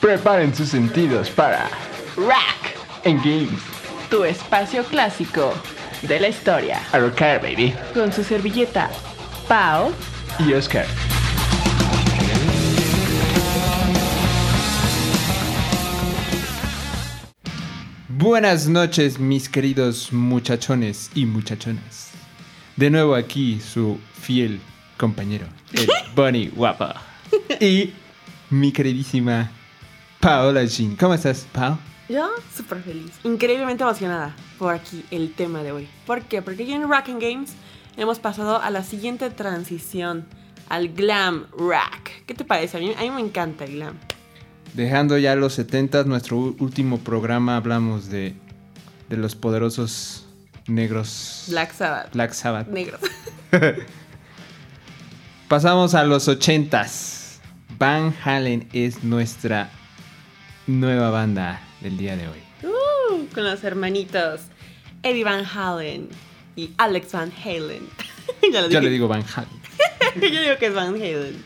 Preparen sus sentidos para Rack, En Games. tu espacio clásico de la historia. A rocar, baby. Con su servilleta, Pau. Y Oscar. Buenas noches, mis queridos muchachones y muchachonas. De nuevo aquí su fiel compañero, el Bunny Guapa. Y mi queridísima Paola Jean. ¿Cómo estás, Pao? Yo súper feliz, increíblemente emocionada por aquí el tema de hoy. ¿Por qué? Porque aquí en and Games hemos pasado a la siguiente transición, al glam rack. ¿Qué te parece? A mí, a mí me encanta el glam. Dejando ya los 70, nuestro último programa hablamos de, de los poderosos negros Black Sabbath. Black Sabbath. Negros. Pasamos a los 80s. Van Halen es nuestra nueva banda del día de hoy. Uh, con los hermanitos Eddie Van Halen y Alex Van Halen. ya lo Yo le digo Van Halen. Yo digo que es Van Halen.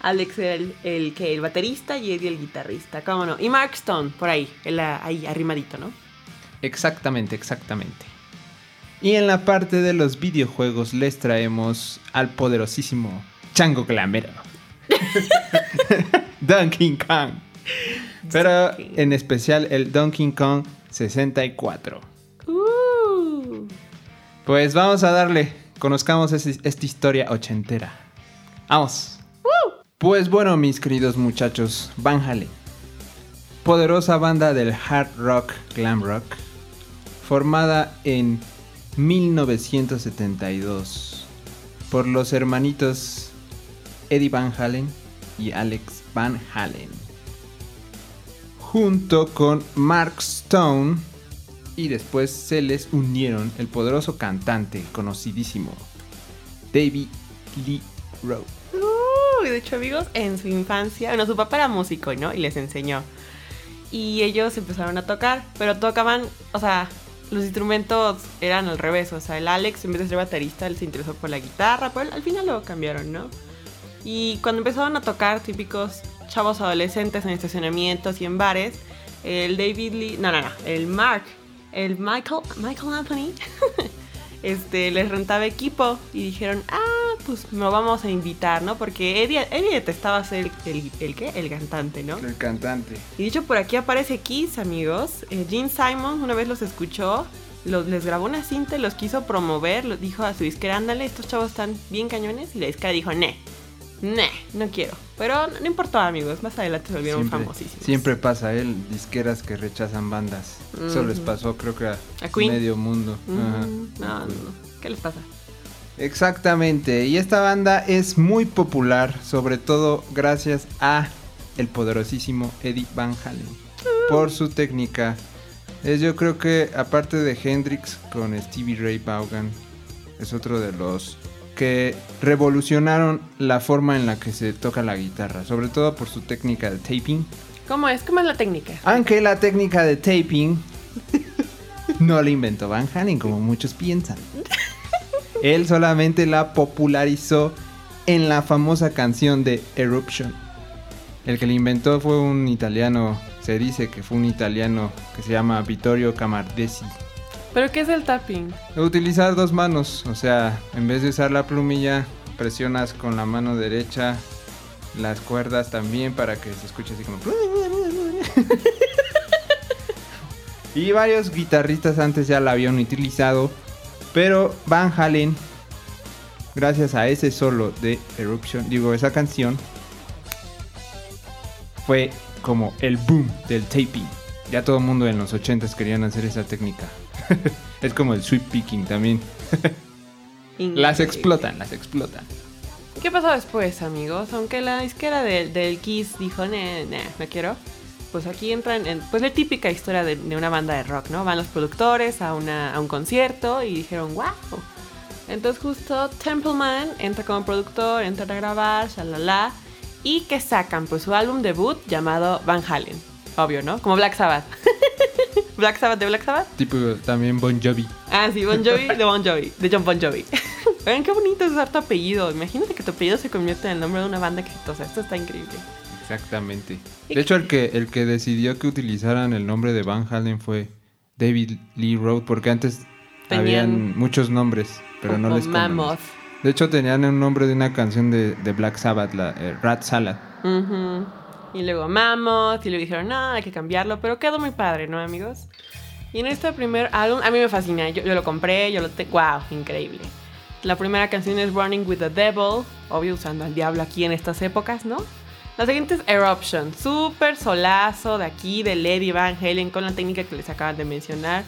Alex era el, el que el baterista y Eddie el guitarrista, cómo no. Y Mark Stone, por ahí, el, ah, ahí arrimadito, ¿no? Exactamente, exactamente. Y en la parte de los videojuegos les traemos al poderosísimo Chango Glamero. Donkey Kong. Pero en especial el Donkey Kong 64. Uh, Pues vamos a darle, conozcamos ese- esta historia ochentera. Vamos. Pues bueno, mis queridos muchachos, Van Halen. Poderosa banda del hard rock, glam rock, formada en 1972 por los hermanitos Eddie Van Halen y Alex Van Halen. Junto con Mark Stone y después se les unieron el poderoso cantante conocidísimo David Lee Roth. uh, de hecho, amigos, en su infancia, bueno, su papá era músico, ¿no? Y les enseñó. Y ellos empezaron a tocar, pero tocaban, o sea, los instrumentos eran al revés. O sea, el Alex, en vez de ser baterista, él se interesó por la guitarra, pero al final lo cambiaron, ¿no? Y cuando empezaron a tocar típicos chavos adolescentes en estacionamientos y en bares, el David Lee, no, no, no, el Mark, el Michael, Michael Anthony, este, les rentaba equipo y dijeron, ah, pues lo vamos a invitar, ¿no? Porque Eddie, Eddie detestaba ser el, el, el ¿qué? El cantante, ¿no? El cantante. Y dicho por aquí aparece Kiss, amigos. Eh, Gene Simon una vez los escuchó, los, les grabó una cinta los quiso promover. Lo dijo a su disquera, ándale, estos chavos están bien cañones. Y la disquera dijo, ne, ne, no quiero. Pero no, importó, amigos, más adelante se volvieron Siempre, famosísimos. siempre pasa, ¿eh? Disqueras que rechazan bandas. Eso les pasó, creo que a, A Queen. medio mundo. Ajá. no, no, no. ¿Qué les pasa? Exactamente. Y esta banda es muy popular, sobre todo gracias a el poderosísimo Eddie Van Halen. Por su técnica. Es yo creo que aparte de Hendrix con Stevie Ray Vaughan, es otro de los que revolucionaron la forma en la que se toca la guitarra, sobre todo por su técnica de taping. ¿Cómo es? ¿Cómo es la técnica? Aunque la técnica de taping no la inventó Van Halen como muchos piensan. Él solamente la popularizó en la famosa canción de Eruption. El que la inventó fue un italiano, se dice que fue un italiano que se llama Vittorio Camardesi. ¿Pero qué es el tapping? Utilizar dos manos, o sea, en vez de usar la plumilla, presionas con la mano derecha las cuerdas también para que se escuche así como... y varios guitarristas antes ya la habían utilizado, pero Van Halen, gracias a ese solo de Eruption, digo, esa canción, fue como el boom del taping. Ya todo el mundo en los 80s querían hacer esa técnica. es como el sweep picking también. Las explotan, las explotan. ¿Qué pasó después, amigos? Aunque la disquera del, del Kiss dijo, ne, ne, no quiero. Pues aquí entran, en, pues la típica historia de, de una banda de rock, ¿no? Van los productores a, una, a un concierto y dijeron, wow. Entonces justo Templeman entra como productor, entra a grabar, shalala. Y que sacan pues su álbum debut llamado Van Halen. Obvio, ¿no? Como Black Sabbath. Black Sabbath de Black Sabbath. Tipo también Bon Jovi. Ah, sí, Bon Jovi de Bon Jovi, de John Bon Jovi. Oigan, qué bonito es usar tu apellido. Imagínate que tu apellido se convierte en el nombre de una banda exitosa. Esto está increíble. Exactamente. De hecho, el que, el que decidió que utilizaran el nombre de Van Halen fue David Lee Roth, porque antes Tenían- habían muchos nombres, pero no les. Mammoth. De hecho, tenían un nombre de una canción de, de Black Sabbath, la eh, Rat Salad. Ujú. Y luego Mammoth, y luego dijeron, no, hay que cambiarlo, pero quedó muy padre, ¿no, amigos? Y en este primer álbum, a mí me fascina, yo, yo lo compré, yo lo tengo, wow, increíble. La primera canción es Running with the Devil, obvio usando al diablo aquí en estas épocas, ¿no? La siguiente es Eruption, súper solazo de aquí, de Lady Van Halen, con la técnica que les acaban de mencionar.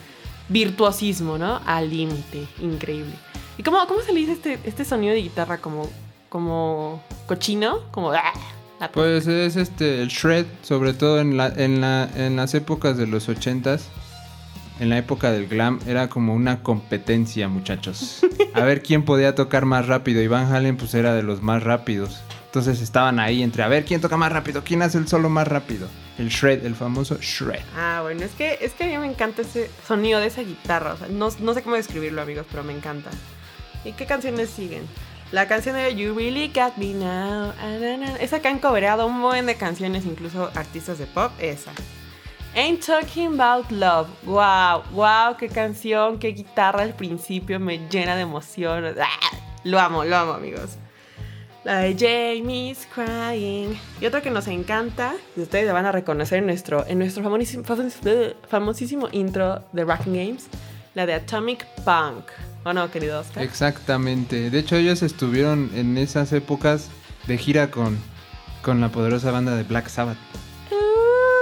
Virtuosismo, ¿no? Al límite, increíble. ¿Y cómo, cómo se le dice este, este sonido de guitarra? Como, como cochino, como... ¡ah! La- Pues es este el shred, sobre todo en la, en la en las épocas de los ochentas, en la época del glam era como una competencia, muchachos. A ver quién podía tocar más rápido. Y Van Halen pues era de los más rápidos. Entonces estaban ahí entre a ver quién toca más rápido, quién hace el solo más rápido. El shred, el famoso shred. Ah, bueno, es que, es que a mí me encanta ese sonido de esa guitarra. O sea, no, no sé cómo describirlo, amigos, pero me encanta. ¿Y qué canciones siguen? La canción de You Really Got Me Now. ah. Esa que han cobrado un buen de canciones, incluso artistas de pop, esa. Ain't Talking About Love. Wow, wow, qué canción, qué guitarra al principio me llena de emoción. Ah, Lo amo, lo amo, amigos. La de Jamie's Crying. Y otra que nos encanta, y ustedes la van a reconocer en nuestro, en nuestro famosísimo, famosísimo intro de Rocking Games, la de Atomic Punk. ¿O no, querido Oscar? Exactamente. De hecho, ellos estuvieron en esas épocas de gira con, con la poderosa banda de Black Sabbath.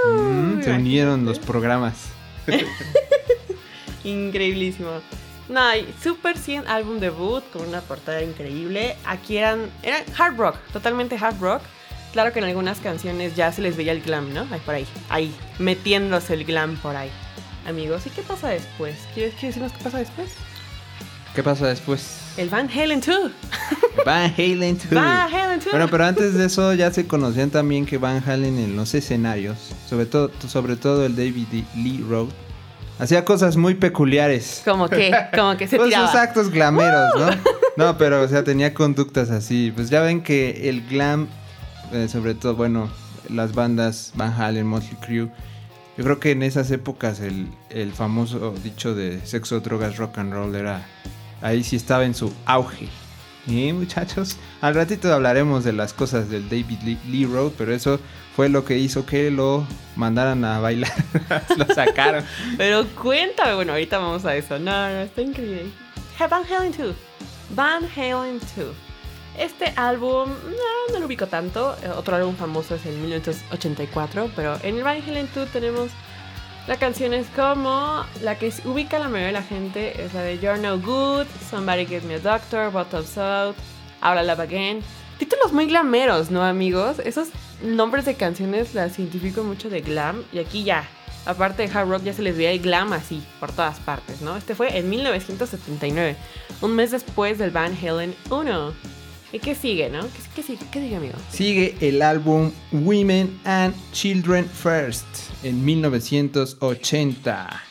Mm, se unieron los programas. Increíblísimo. No, Super 100 álbum debut con una portada increíble. Aquí eran, eran hard rock, totalmente hard rock. Claro que en algunas canciones ya se les veía el glam, ¿no? Ahí por ahí, ahí, metiéndose el glam por ahí. Amigos, ¿y qué pasa después? ¿Quieres, quieres decirnos qué pasa después? ¿Qué pasa después? El Van Halen 2. Van Halen 2. Van Halen 2. Bueno, pero antes de eso ya se conocían también que Van Halen en los escenarios, sobre todo, sobre todo el David Lee Roth, hacía cosas muy peculiares. Como que, como que se Pues tiraba. sus actos glameros, ¿no? No, pero o sea, tenía conductas así. Pues ya ven que el glam, eh, sobre todo, bueno, las bandas Van Halen, Motley Crue, yo creo que en esas épocas el, el famoso dicho de sexo, drogas, rock and roll era... Ahí sí estaba en su auge. Y muchachos, al ratito hablaremos de las cosas del David Lee, Roth, pero eso fue lo que hizo que lo mandaran a bailar. lo sacaron. Pero cuéntame, bueno, ahorita vamos a eso. No, no, está increíble. Van Halen 2. Van Halen 2. Este álbum, no, no lo ubico tanto. Eh, Otro álbum famoso es el 1984, pero en el Van Halen 2 tenemos las canciones como la que ubica la mayoría de la gente es la de You're No Good, Somebody Get Me a Doctor, Bottoms Out, Ahora Love Again. Títulos muy glameros, ¿no, amigos? Esos nombres de canciones las identifico mucho de glam y aquí ya. Aparte de hard rock ya se les veía el glam así, por todas partes, ¿no? Este fue en 1979, un mes después del Van Halen 1. ¿Y qué sigue, no? ¿Qué, qué sigue, qué sigue, amigo? Sigue el álbum Women and Children First en 1980.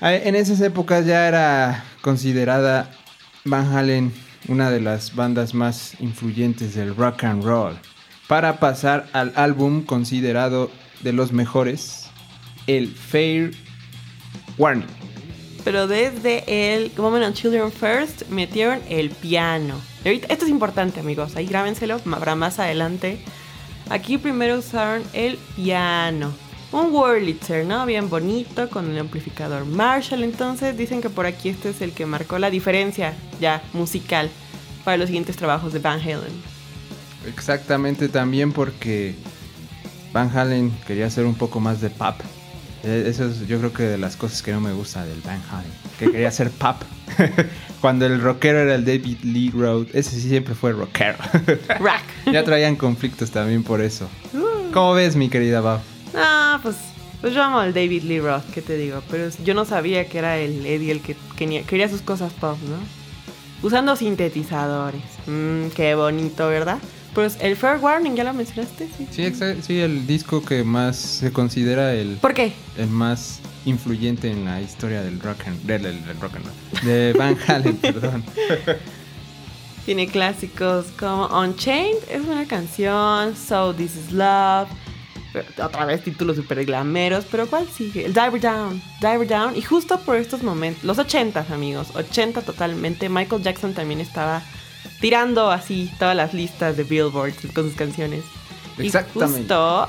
Ah, En esas épocas ya era considerada Van Halen una de las bandas más influyentes del rock and roll. Para pasar al álbum considerado de los mejores, el Fair Warning. Pero desde el Women and Children First metieron el piano. Ahorita- esto es importante, amigos. Ahí grábenselo para más adelante. Aquí primero usaron el piano. Un Wurlitzer, ¿no? Bien bonito, con el amplificador Marshall. Entonces dicen que por aquí este es el que marcó la diferencia ya musical para los siguientes trabajos de Van Halen. Exactamente también porque Van Halen quería hacer un poco más de pop. Eh, Eso es yo creo que de las cosas que no me gusta del Van Halen. Que quería hacer pop. Cuando el rockero era el David Lee Roth. Ese sí siempre fue rockero. Rack. ya traían conflictos también por eso. ¿Cómo ves mi querida Bab? Ah, pues, pues yo amo al David Lee Roth, ¿qué te digo? Pero yo no sabía que era el Eddie el que quería, quería sus cosas pop, ¿no? Usando sintetizadores. Mmm, qué bonito, ¿verdad? Pues el Fair Warning, ¿ya lo mencionaste? Sí. Sí, sí, el disco que más se considera el, ¿Por qué? el más influyente en la historia del rock and, del, del- del rock and roll. De Van Halen, perdón. Tiene clásicos como Unchained, es una canción, So This Is Love, otra vez títulos super glameros, pero ¿cuál sigue? El Diver Down, Diver Down, y justo por estos momentos, los 80 amigos, 80 totalmente, Michael Jackson también estaba tirando así todas las listas de Billboard con sus canciones. Exactamente. Y justo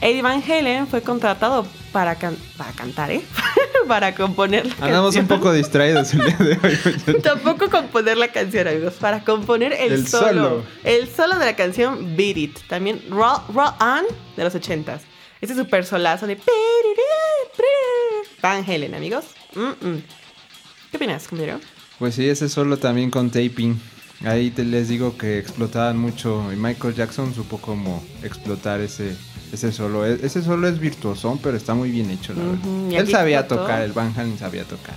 Eddie Van Halen fue contratado para, para cantar, ¿eh? para componer la Andamos un poco distraídos el día de hoy. Tampoco componer la canción, amigos. Para componer el, solo, El solo de la canción Beat It. También Roll, On de los ochentas. Ese super solazo de... Van Halen, amigos. ¿Qué opinas, compañero? Pues sí, ese solo también con taping. Ahí te les digo que explotaban mucho y Michael Jackson supo cómo explotar ese ese solo, es, ese solo es virtuosón, pero está muy bien hecho, la verdad. Él sabía tocar, el Van Halen sabía tocar.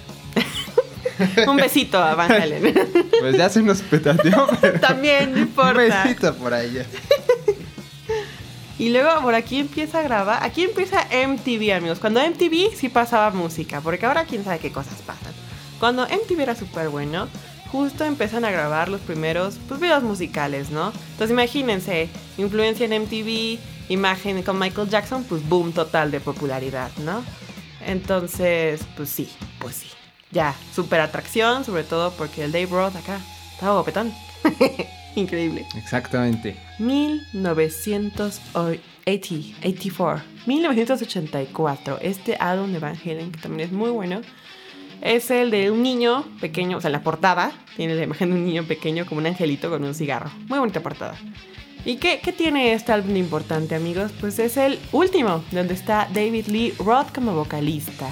un besito a Van Halen. pues ya se nos petateó. También, no importa. Un besito por ahí. Y luego por aquí empieza a grabar. Aquí empieza MTV, amigos. Cuando MTV sí pasaba música, porque ahora quién sabe qué cosas pasan. Cuando MTV era súper bueno, justo empiezan a grabar los primeros pues, videos musicales, ¿no? Entonces imagínense, influencia en MTV, imagen con Michael Jackson, pues boom total de popularidad, ¿no? Entonces, pues sí, pues sí. Ya, súper atracción, sobre todo porque el Dave Roth acá estaba gopetón. Increíble. Exactamente. 1984. 1984. Este álbum de Van Halen, que también es muy bueno, es el de un niño pequeño, o sea, la portada tiene la imagen de un niño pequeño como un angelito con un cigarro. Muy bonita portada. ¿Y qué, tiene este álbum importante, amigos? Pues es el último, donde está David Lee Roth como vocalista.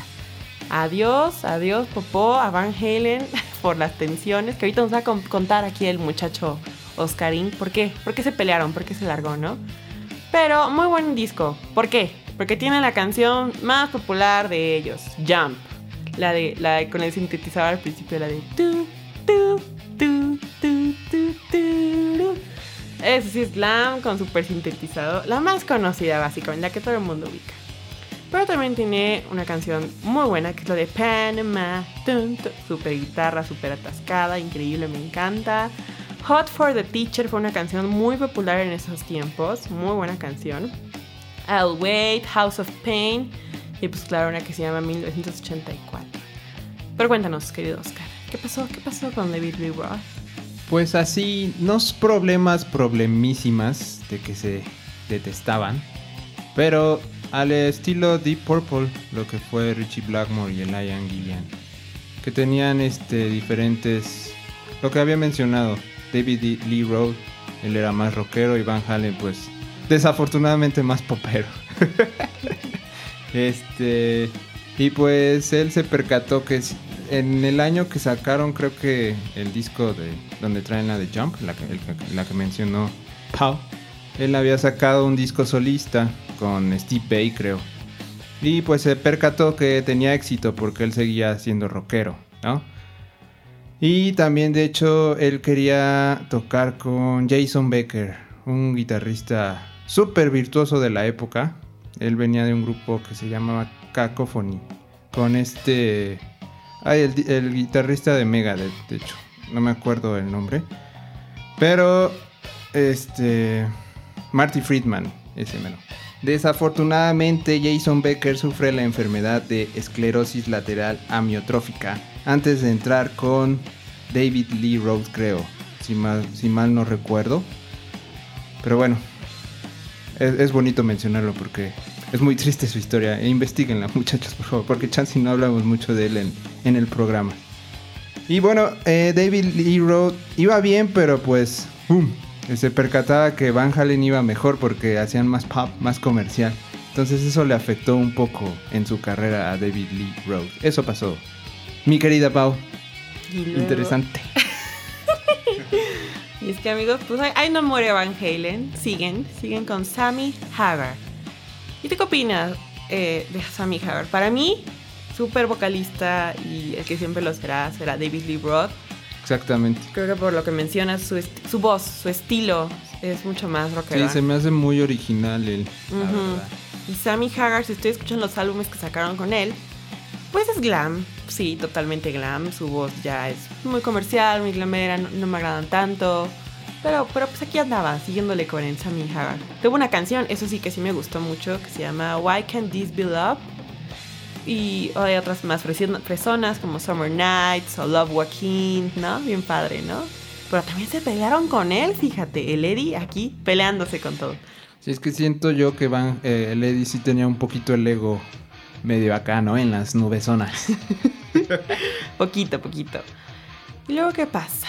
Adiós, adiós, Popó, a Van Halen por las tensiones, que ahorita nos va a contar aquí el muchacho Oscarín. ¿Por qué? ¿Por qué se pelearon? ¿Por qué se largó, no? Pero muy buen disco. ¿Por qué? Porque tiene la canción más popular de ellos, Jump. La de, la con el sintetizador al principio, la de tu, tu, tu, tu, tu, tu. Es Slam con super sintetizador. La más conocida, básicamente, la que todo el mundo ubica. Pero también tiene una canción muy buena que es lo de Panama. Super guitarra, super atascada, increíble, me encanta. Hot for the Teacher fue una canción muy popular en esos tiempos. Muy buena canción. I'll Wait, House of Pain. Y pues claro, una que se llama 1984. Pero cuéntanos, querido Oscar, ¿qué pasó? ¿Qué pasó con David Lee Roth? Pues así, unos problemas problemísimas de que se detestaban, pero al estilo Deep Purple, lo que fue Richie Blackmore y el Ian Gillian, que tenían este diferentes, lo que había mencionado, David Lee Roth, él era más rockero y Van Halen pues desafortunadamente más popero. este y pues él se percató que en el año que sacaron, creo que el disco de donde traen la de Jump, la que, la que mencionó Pau, él había sacado un disco solista con Steve Bay, creo. Y pues se percató que tenía éxito porque él seguía siendo rockero, ¿no? Y también, de hecho, él quería tocar con Jason Becker, un guitarrista súper virtuoso de la época. Él venía de un grupo que se llamaba Cacophony, con este Ay, el, guitarrista de Megadeth, de hecho. No me acuerdo el nombre. Pero, este. Marty Friedman, ese menos. Desafortunadamente, Jason Becker sufre la enfermedad de esclerosis lateral amiotrófica antes de entrar con David Lee Roth, creo. Si mal, si mal no recuerdo. Pero bueno, es bonito mencionarlo porque es muy triste su historia. E investiguenla, muchachos, por favor, porque chance no hablamos mucho de él en, el programa. Y bueno, eh, David Lee Roth iba bien, pero pues, ¡pum! Se percataba que Van Halen iba mejor porque hacían más pop, más comercial. Entonces eso le afectó un poco en su carrera a David Lee Roth. Eso pasó. Mi querida Pau. Interesante. y es que amigos, pues ahí no muere Van Halen. Siguen, siguen con Sammy Hagar. ¿Y tú qué opinas eh, de Sammy Hagar? Para mí, súper vocalista y el que siempre lo será, será David Lee Roth. Exactamente. Creo que por lo que mencionas, su, su voz, su estilo es mucho más rockero. Sí, se me hace muy original él. Y Sammy Hagar, si estoy escuchando los álbumes que sacaron con él, Pues es glam, sí, totalmente glam. Su voz ya es muy comercial, muy glamera, no, no me agradan tanto. Pero, pero pues aquí andaba, siguiéndole con el Sammy Hagar. Tuvo una canción, eso sí que sí me gustó mucho, que se llama Why Can't This Be Love? Y hay otras más fresonas como Summer Nights o Love Joaquin, ¿no? Bien padre, ¿no? Pero también se pelearon con él, fíjate, el Eddie aquí peleándose con todo. Sí, es que siento yo que Van, eh, el Eddie sí tenía un poquito el ego medio acá, ¿no? En las nubesonas. poquito, poquito. ¿Y luego qué pasa?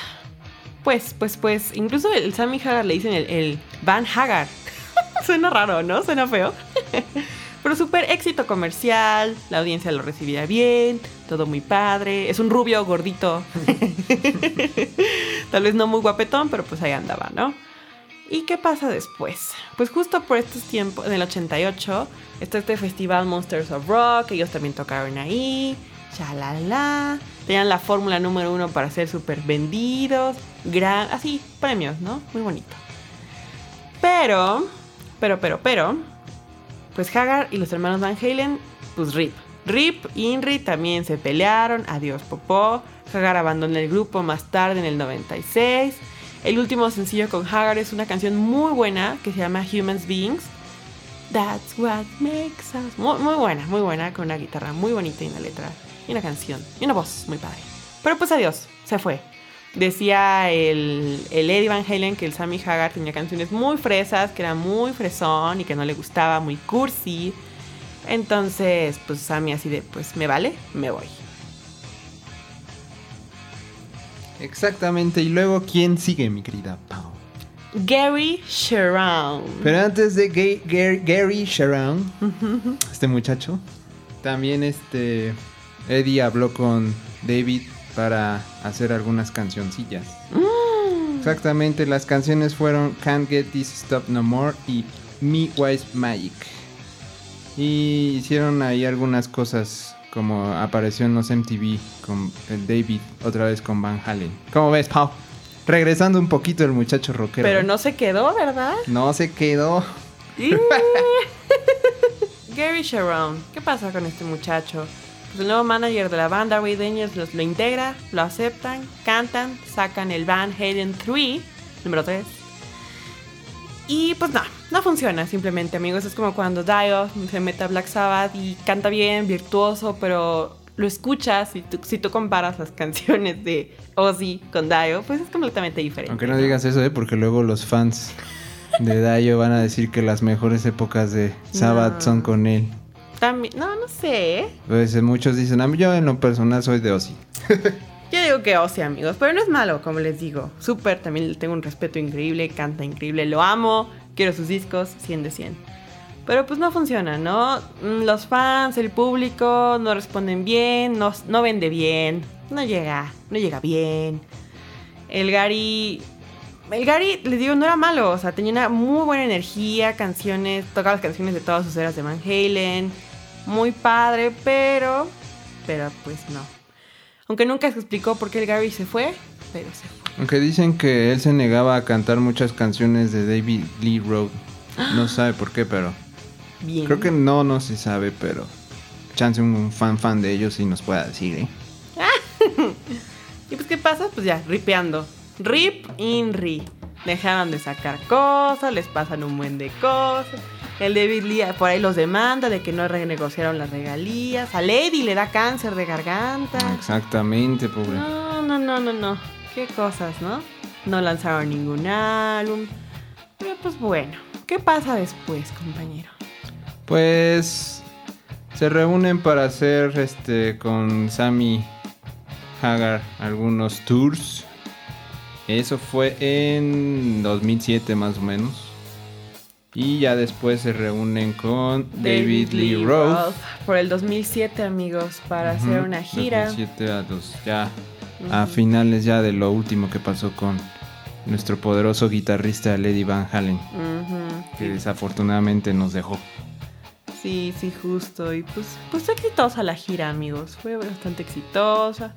Pues, pues, pues, incluso el Sammy Hagar le dicen el, Van Hagar. Suena raro, ¿no? Suena feo. Pero súper éxito comercial, la audiencia lo recibía bien, todo muy padre. Es un rubio gordito. Tal vez no muy guapetón, pero pues ahí andaba, ¿no? ¿Y qué pasa después? Pues justo por estos tiempos, en el 88, está este festival Monsters of Rock, ellos también tocaron ahí, chalala, tenían la fórmula número uno para ser súper vendidos, gran, así, premios, ¿no? Muy bonito. Pero, pero, pero, pero, pues Hagar y los hermanos Van Halen, pues RIP. RIP y Inri también se pelearon, adiós Popó. Hagar abandonó el grupo más tarde en el 96. El último sencillo con Hagar es una canción muy buena que se llama Humans Beings. That's what makes us. Muy, muy, buena, muy buena, con una guitarra muy bonita y una letra, y una canción, y una voz muy padre. Pero pues adiós, se fue. Decía el, el Eddie Van Halen que el Sammy Hagar tenía canciones muy fresas, que era muy fresón y que no le gustaba, muy cursi. Entonces, pues Sammy así de, pues me vale, me voy. Exactamente. Y luego, ¿quién sigue, mi querida Pau? Gary Sharon. Pero antes de Gary, Sharon, este muchacho, también este Eddie habló con David para hacer algunas cancioncillas. Mm. Exactamente, las canciones fueron Can't Get This Stop No More y Me Wise Magic. Y hicieron ahí algunas cosas como apareció en los MTV con el David, otra vez con Van Halen. ¿Cómo ves, Pau? Regresando un poquito el muchacho rockero. Pero no se quedó, ¿verdad? No se quedó. Gary Sharon, ¿qué pasa con este muchacho? Pues el nuevo manager de la banda, Wade Daniels, los, lo integra, lo aceptan, cantan, sacan el Van Halen 3, número 3. Y pues no, no funciona simplemente, amigos. Es como cuando Dio se mete a Black Sabbath y canta bien, virtuoso, pero lo escuchas y si tú comparas las canciones de Ozzy con Dio, pues es completamente diferente. Aunque no, digas eso, ¿eh? porque luego los fans de Dio van a decir que las mejores épocas de Sabbath son con él. También, no, no sé. Pues eh, muchos dicen, yo en lo personal soy de Ozzy. Yo digo que Ozzy, amigos, pero no es malo, como les digo. Súper, también le tengo un respeto increíble, canta increíble, lo amo, quiero sus discos, 100 de 100. Pero pues no funciona, ¿no? Mm, los fans, el público no responden bien, no, no vende bien, no llega, no llega bien. El Gary el Gary, les digo, no era malo, o sea, tenía una muy buena energía, canciones, tocaba las canciones de todas sus eras de Van Halen, muy padre, pero, pero pues no. Aunque nunca se explicó por qué el Gary se fue, pero se fue. Aunque dicen que él se negaba a cantar muchas canciones de David Lee Roth. No sabe por qué, pero. Bien. Creo que no, no se sabe, pero. Chance un fan fan de ellos y nos pueda decir, ¿eh? ¿Y pues qué pasa? Pues ya, ripeando. Rip in ri. Dejaron de sacar cosas, les pasan un buen de cosas. El David Lee por ahí los demanda de que no renegociaron las regalías. A Lady le da cáncer de garganta. Exactamente, pobre. No, no, no, no, no. Qué cosas, ¿no? No lanzaron ningún álbum. Pero pues bueno, ¿qué pasa después, compañero? Pues se reúnen para hacer este con Sammy Hagar algunos tours. Eso fue en 2007 más o menos. Y ya después se reúnen con David, Lee Roth. Por el 2007, amigos, para hacer una gira. 2007 a los, ya a finales ya de lo último que pasó con nuestro poderoso guitarrista Lady Van Halen. Que desafortunadamente nos dejó. Sí, sí, justo. Y pues, pues fue exitosa la gira, amigos. Fue bastante exitosa.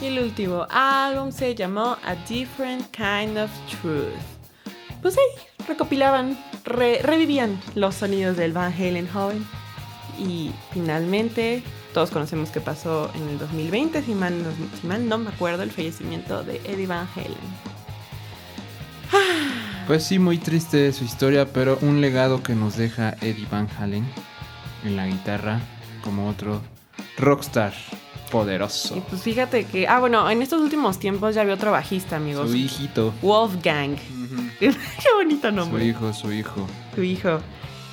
Y el último álbum se llamó A Different Kind of Truth. Pues ahí recopilaban, revivían los sonidos del Van Halen joven y finalmente Todos conocemos que pasó en el 2020, si mal, no, si mal no me acuerdo, el fallecimiento de Eddie Van Halen. Pues sí, muy triste su historia, pero un legado que nos deja Eddie Van Halen en la guitarra como otro rockstar poderoso. Y pues fíjate que, ah, bueno, en estos últimos tiempos ya había otro bajista, amigos. Su hijito. Wolfgang. Qué bonito nombre. Su hijo, su hijo. Su hijo.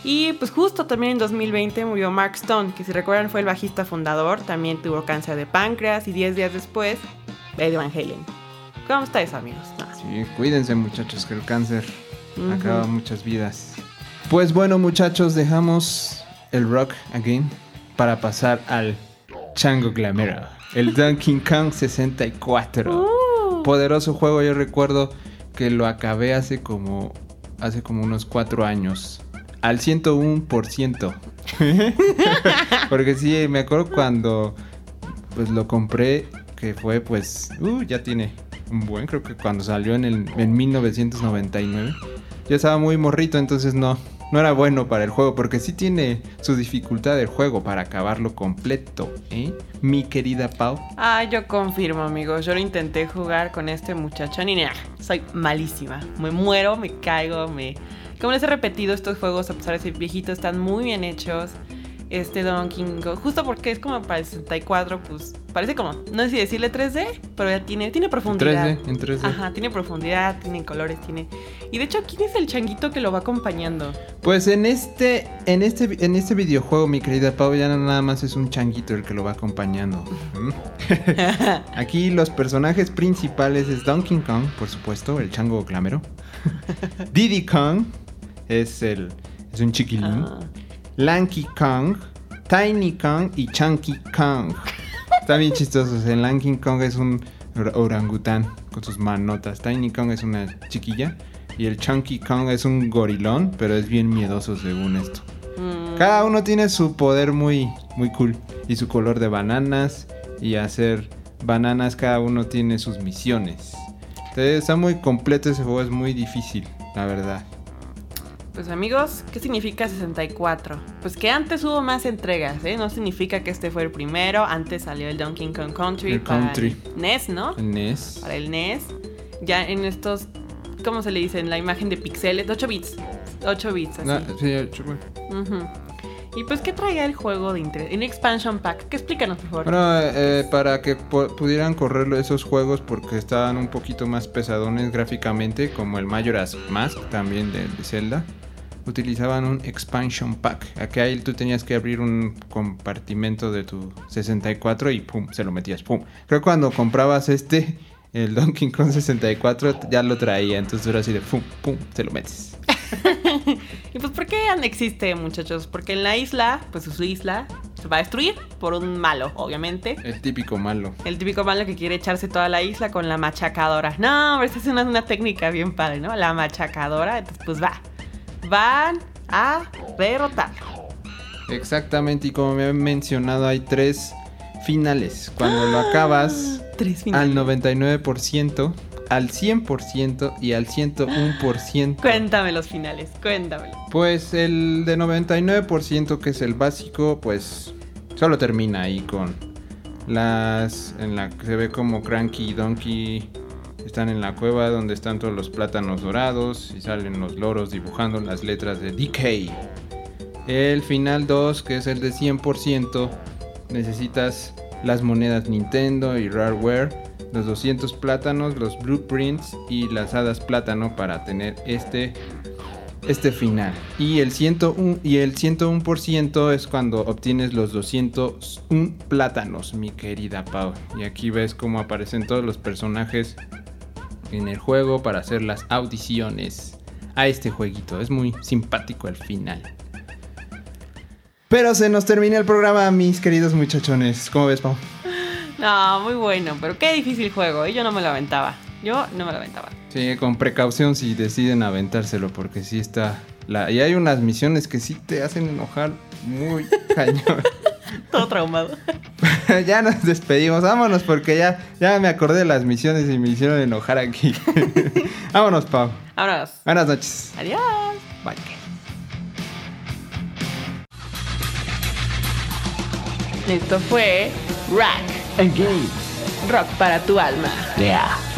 Y pues justo también en 2020 murió Mark Stone, que si recuerdan fue el bajista fundador, también tuvo cáncer de páncreas y 10 días después, Eddie Van Halen. ¿Cómo estáis, amigos? No. Sí, cuídense muchachos, que el cáncer acaba muchas vidas. Pues bueno muchachos, dejamos el rock again para pasar al Chango Glamero, el Donkey Kong 64. Uh. Poderoso juego, yo recuerdo que lo acabé hace como hace como unos cuatro años. Al 101%. Porque sí, me acuerdo cuando pues lo compré, que fue pues, uh, ya tiene un buen, creo que cuando salió en, el, en 1999. Yo estaba muy morrito, entonces no, no era bueno para el juego, porque sí tiene su dificultad del juego para acabarlo completo, ¿eh? Mi querida Pau. Ah, yo confirmo, amigos. Yo lo intenté jugar con este muchacho y nah, soy malísima. Me muero, me caigo, me... Como les he repetido, estos juegos, a pesar de ser viejitos, están muy bien hechos. Este Donkey Kong, justo porque es como para el 64, pues parece como, no sé si decirle 3D, pero ya tiene, tiene profundidad. 3D, en 3D. Ajá, tiene profundidad, tiene colores, tiene... Y de hecho, ¿quién es el changuito que lo va acompañando? Pues en este, en este, en este videojuego, mi querida Pau, ya nada más es un changuito el que lo va acompañando. ¿Mm? Aquí los personajes principales es Donkey Kong, por supuesto, el chango clamero. Diddy Kong es el, es un chiquilín. Ah. Lanky Kong, Tiny Kong y Chunky Kong. Está bien chistosos. El Lanky Kong es un or- orangután con sus manotas. Tiny Kong es una chiquilla. Y el Chunky Kong es un gorilón, pero es bien miedoso según esto. Mm, Cada uno tiene su poder muy, muy cool. Y su color de bananas. Y hacer bananas, cada uno tiene sus misiones. Entonces, está muy completo ese juego, es muy difícil, la verdad. Pues amigos, ¿qué significa 64? Pues que antes hubo más entregas, ¿eh? No significa que este fue el primero. Antes salió el Donkey Kong Country El para Country. el NES, ¿no? El NES. Para el NES. Ya en estos, ¿cómo se le dice? En la imagen de pixeles, 8 bits. 8 bits, así. No, sí, ocho, bueno. Ujú. Y pues, ¿qué traía el juego de interés? En Expansion Pack. ¿Qué explícanos, por favor? Bueno, eh, para que pu- pudieran correr esos juegos porque estaban un poquito más pesadones gráficamente, como el Majora's Mask, también de, de Zelda, utilizaban un expansion pack. Aquí ahí tú tenías que abrir un compartimento de tu 64 y pum, se lo metías, pum. Creo que cuando comprabas este, el Donkey Kong 64, ya lo traía, entonces era así de pum, pum, te lo metes. Y pues, ¿por qué existe, muchachos? Porque en la isla, pues su isla, se va a destruir por un malo, obviamente. El típico malo. El típico malo que quiere echarse toda la isla con la machacadora. No, hombre, esta es una, una técnica bien padre, ¿no? La machacadora. Entonces, pues va. Van a derrotarlo. Exactamente, y como me han mencionado, hay tres finales. Cuando lo acabas, Tres al finales. 99%, al 100% y al 101%. Cuéntame los finales, cuéntamelo. Pues el de 99%, que es el básico, pues solo termina ahí con las... en la que se ve como Cranky Donkey están en la cueva donde están todos los plátanos dorados y salen los loros dibujando las letras de DK. El final 2, que es el de 100%, necesitas las monedas Nintendo y Rareware, los 200 plátanos, los blueprints y las hadas plátano para tener este este final. Y el 101 y el 101% es cuando obtienes los 201 plátanos, mi querida Pau. Y aquí ves cómo aparecen todos los personajes en el juego para hacer las audiciones a este jueguito. Es muy simpático al final. Pero se nos termina el programa, mis queridos muchachones. ¿Cómo ves, Pau? No, muy bueno, pero qué difícil juego. ¿eh? Yo no me lo aventaba. Yo no me lo aventaba. Sí, con precaución si deciden aventárselo, porque sí está. La... Y hay unas misiones que sí te hacen enojar muy cañón. Todo traumado. ya nos despedimos, vámonos, porque ya, ya me acordé de las misiones y me hicieron enojar aquí. vámonos, Pau. Vámonos. Buenas noches. Adiós. Bye. Esto fue Rack. Again. Rock para tu alma. Yeah.